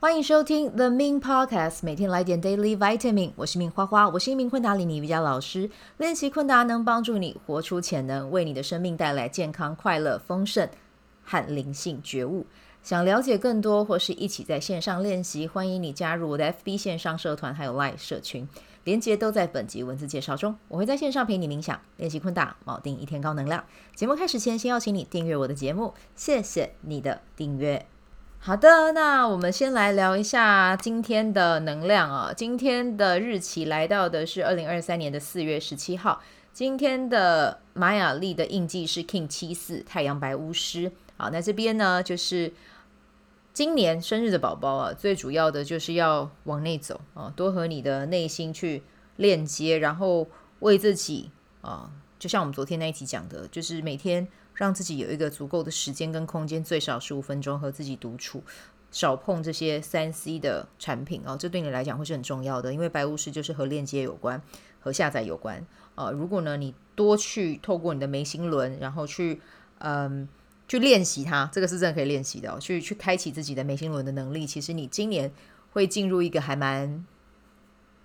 欢迎收听 The Min Podcast，每天来点 Daily Vitamin。我是明花花，我是一名昆达里尼瑜伽老师。练习昆达能帮助你活出潜能，为你的生命带来健康、快乐、丰盛和灵性觉悟。想了解更多或是一起在线上练习，欢迎你加入我的 FB 线上社团，还有 Live 社群，连接都在本集文字介绍中。我会在线上陪你冥想，练习昆达，锚定一天高能量。节目开始前，先邀请你订阅我的节目，谢谢你的订阅。好的，那我们先来聊一下今天的能量啊。今天的日期来到的是二零二三年的四月十七号。今天的玛雅历的印记是 King 七四太阳白巫师。好，那这边呢就是今年生日的宝宝啊，最主要的就是要往内走啊，多和你的内心去链接，然后为自己啊，就像我们昨天那一集讲的，就是每天。让自己有一个足够的时间跟空间，最少十五分钟和自己独处，少碰这些三 C 的产品哦，这对你来讲会是很重要的，因为白巫师就是和链接有关，和下载有关、呃。如果呢，你多去透过你的眉心轮，然后去嗯去练习它，这个是真的可以练习的、哦，去去开启自己的眉心轮的能力。其实你今年会进入一个还蛮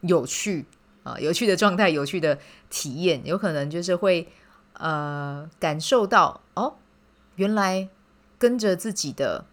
有趣啊、有趣的状态，有趣的体验，有可能就是会。呃，感受到哦，原来跟着自己的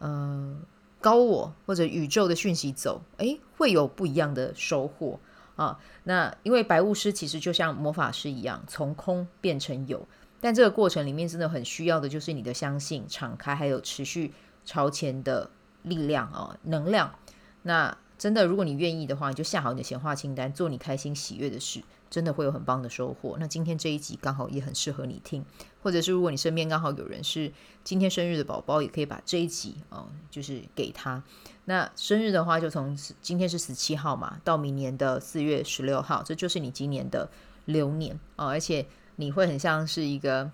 嗯、高我或者宇宙的讯息走，诶，会有不一样的收获啊。那因为白巫师其实就像魔法师一样，从空变成有，但这个过程里面真的很需要的就是你的相信、敞开，还有持续朝前的力量啊，能量。那真的，如果你愿意的话，你就下好你的显化清单，做你开心喜悦的事。真的会有很棒的收获。那今天这一集刚好也很适合你听，或者是如果你身边刚好有人是今天生日的宝宝，也可以把这一集啊、就是给他。那生日的话，就从今天是十七号嘛，到明年的四月十六号，这就是你今年的流年啊、而且你会很像是一个，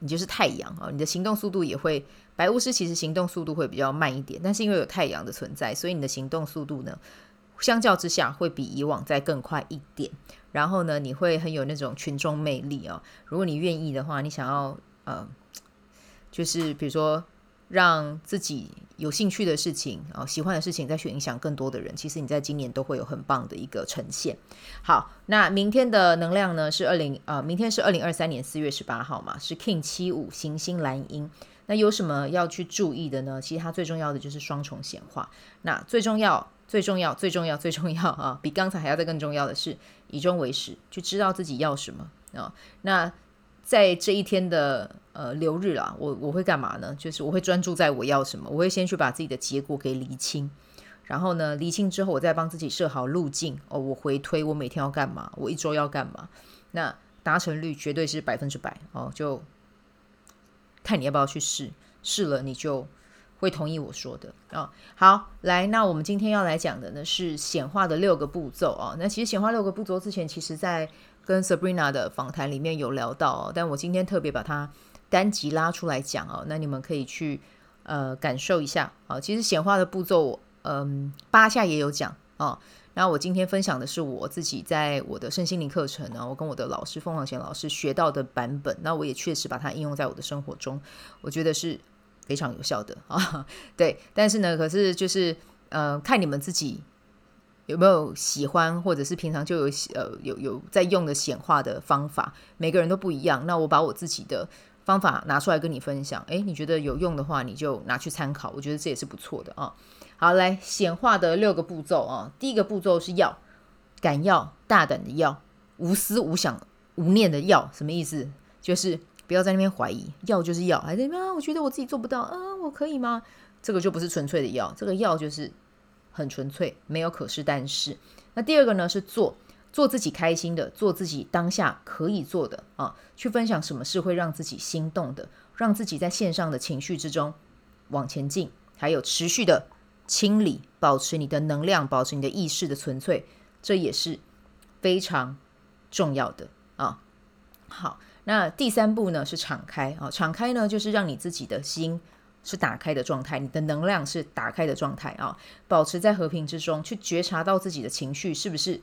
你就是太阳啊、你的行动速度也会。白巫师其实行动速度会比较慢一点，但是因为有太阳的存在，所以你的行动速度呢，相较之下会比以往再更快一点。然后呢，你会很有那种群众魅力哦。如果你愿意的话，你想要呃，就是比如说让自己有兴趣的事情啊、哦，喜欢的事情再去影响更多的人，其实你在今年都会有很棒的一个呈现。好，那明天的能量呢是二零呃，明天是二零二三年四月十八号嘛，是 King 七五行星蓝鹰。那有什么要去注意的呢？其实它最重要的就是双重显化。那最重要。最重要，最重要，最重要啊！比刚才还要再更重要的是以终为始，就知道自己要什么啊。那在这一天的呃流日啊，我我会干嘛呢？就是我会专注在我要什么，我会先去把自己的结果给厘清，然后呢，厘清之后，我再帮自己设好路径哦。我回推，我每天要干嘛？我一周要干嘛？那达成率绝对是百分之百哦。就看你要不要去试，试了你就。会同意我说的啊、哦。好，来，那我们今天要来讲的呢是显化的六个步骤啊、哦。那其实显化六个步骤之前，其实在跟 Sabrina 的访谈里面有聊到哦，但我今天特别把它单集拉出来讲哦。那你们可以去呃感受一下啊、哦。其实显化的步骤，嗯，八下也有讲啊、哦。那我今天分享的是我自己在我的身心灵课程呢，我跟我的老师凤凰贤老师学到的版本。那我也确实把它应用在我的生活中，我觉得是。非常有效的 啊，对，但是呢，可是就是呃，看你们自己有没有喜欢，或者是平常就有呃有有在用的显化的方法，每个人都不一样。那我把我自己的方法拿出来跟你分享，诶，你觉得有用的话，你就拿去参考，我觉得这也是不错的啊。好，来显化的六个步骤啊，第一个步骤是要敢要大胆的要，无思无想无念的要，什么意思？就是。不要在那边怀疑，要就是要，还在那边，我觉得我自己做不到，啊，我可以吗？这个就不是纯粹的要，这个要就是很纯粹，没有可是但是。那第二个呢是做，做自己开心的，做自己当下可以做的啊，去分享什么事会让自己心动的，让自己在线上的情绪之中往前进，还有持续的清理，保持你的能量，保持你的意识的纯粹，这也是非常重要的啊。好。那第三步呢是敞开啊，敞开呢就是让你自己的心是打开的状态，你的能量是打开的状态啊，保持在和平之中，去觉察到自己的情绪是不是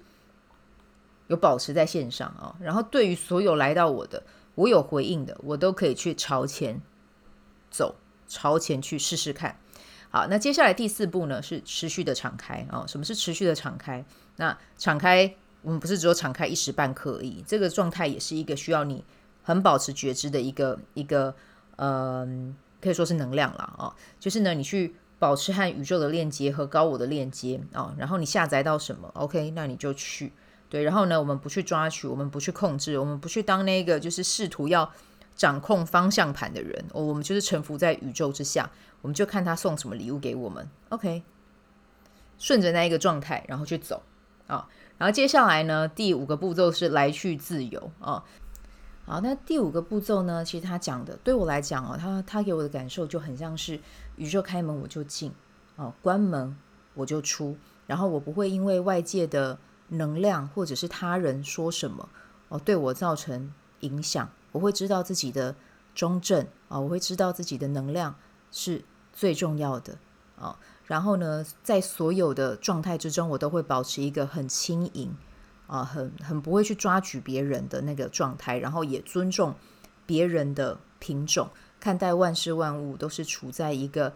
有保持在线上啊，然后对于所有来到我的，我有回应的，我都可以去朝前走，朝前去试试看。好，那接下来第四步呢是持续的敞开啊、什么是持续的敞开？那敞开，我们不是只有敞开一时半刻而已，这个状态也是一个需要你很保持觉知的一个一个，嗯、可以说是能量了啊、就是呢，你去保持和宇宙的链接和高我的链接啊、然后你下载到什么，OK，那你就去对。然后呢，我们不去抓取，我们不去控制，我们不去当那个就是试图要。掌控方向盘的人，哦，我们就是臣服在宇宙之下，我们就看他送什么礼物给我们。OK，顺着那一个状态，然后去走啊。然后接下来呢，第五个步骤是来去自由啊。好，那第五个步骤呢，其实他讲的，对我来讲哦，他他给我的感受就很像是宇宙开门我就进，哦，关门我就出，然后我不会因为外界的能量或者是他人说什么哦，对我造成影响。我会知道自己的中正啊，我会知道自己的能量是最重要的啊。然后呢，在所有的状态之中，我都会保持一个很轻盈啊，很很不会去抓取别人的那个状态，然后也尊重别人的品种，看待万事万物都是处在一个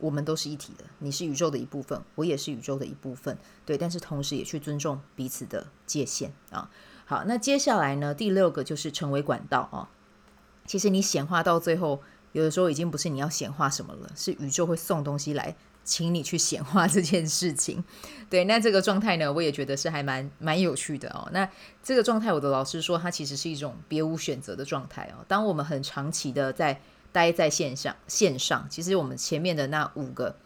我们都是一体的，你是宇宙的一部分，我也是宇宙的一部分，对，但是同时也去尊重彼此的界限啊。好，那接下来呢？第六个就是成为管道啊。其实你显化到最后，有的时候已经不是你要显化什么了，是宇宙会送东西来，请你去显化这件事情。对，那这个状态呢，我也觉得是还蛮蛮有趣的哦。那这个状态，我的老师说，它其实是一种别无选择的状态哦。当我们很长期的在待在线上，线上，其实我们前面的那五个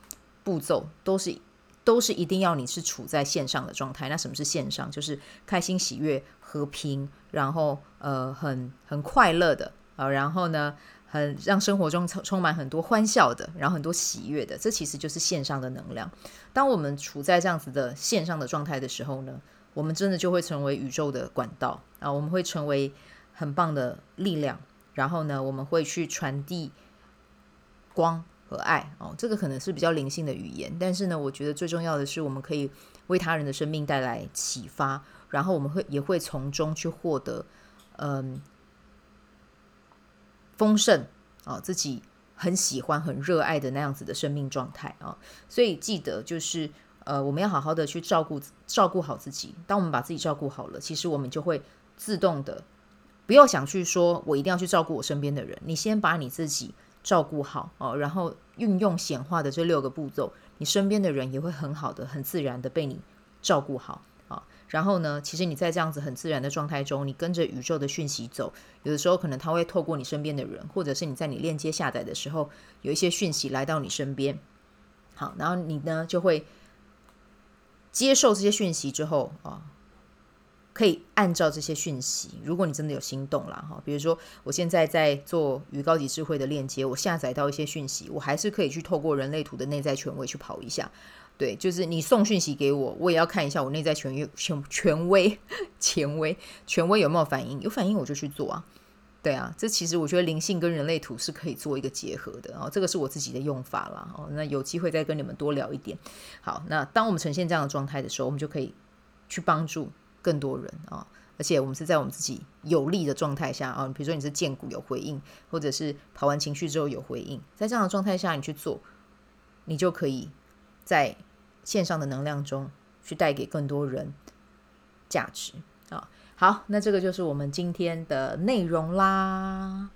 步骤都是。都是一定要你是处在线上的状态。那什么是线上？就是开心、喜悦、和平，然后呃很很快乐的啊、然后呢很让生活中充充满很多欢笑的，然后很多喜悦的。这其实就是线上的能量。当我们处在这样子的线上的状态的时候呢，我们真的就会成为宇宙的管道啊、我们会成为很棒的力量。然后呢，我们会去传递光。和爱哦，这个可能是比较灵性的语言，但是呢，我觉得最重要的是，我们可以为他人的生命带来启发，然后我们会也会从中去获得嗯丰盛啊，自己很喜欢、很热爱的那样子的生命状态啊。所以记得就是呃，我们要好好的去照顾照顾好自己。当我们把自己照顾好了，其实我们就会自动的不要想去说我一定要去照顾我身边的人，你先把你自己。照顾好哦，然后运用显化的这六个步骤，你身边的人也会很好的、很自然的被你照顾好。然后呢，其实你在这样子很自然的状态中，你跟着宇宙的讯息走，有的时候可能他会透过你身边的人，或者是你在你链接下载的时候，有一些讯息来到你身边。好，然后你呢就会接受这些讯息之后啊。可以按照这些讯息，如果你真的有心动了哈，比如说我现在在做与高级智慧的链接，我下载到一些讯息，我还是可以去透过人类图的内在权威去跑一下。对，就是你送讯息给我，我也要看一下我内在权威权权威权威权威有没有反应，有反应我就去做啊。对啊，这其实我觉得灵性跟人类图是可以做一个结合的哦，这个是我自己的用法啦。哦。那有机会再跟你们多聊一点。好，那当我们呈现这样的状态的时候，我们就可以去帮助。更多人啊，而且我们是在我们自己有利的状态下啊，比如说你是荐骨有回应，或者是跑完情绪之后有回应，在这样的状态下你去做，你就可以在线上的能量中去带给更多人价值啊。好，那这个就是我们今天的内容啦。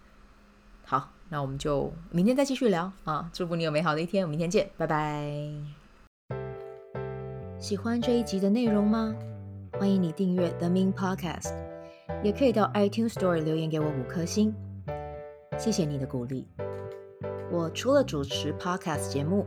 好，那我们就明天再继续聊啊。祝福你有美好的一天，我们明天见，拜拜。喜欢这一集的内容吗？欢迎你订阅 The Min Podcast，也可以到 iTunes Store 留言给我五颗星，谢谢你的鼓励。我除了主持 Podcast 节目，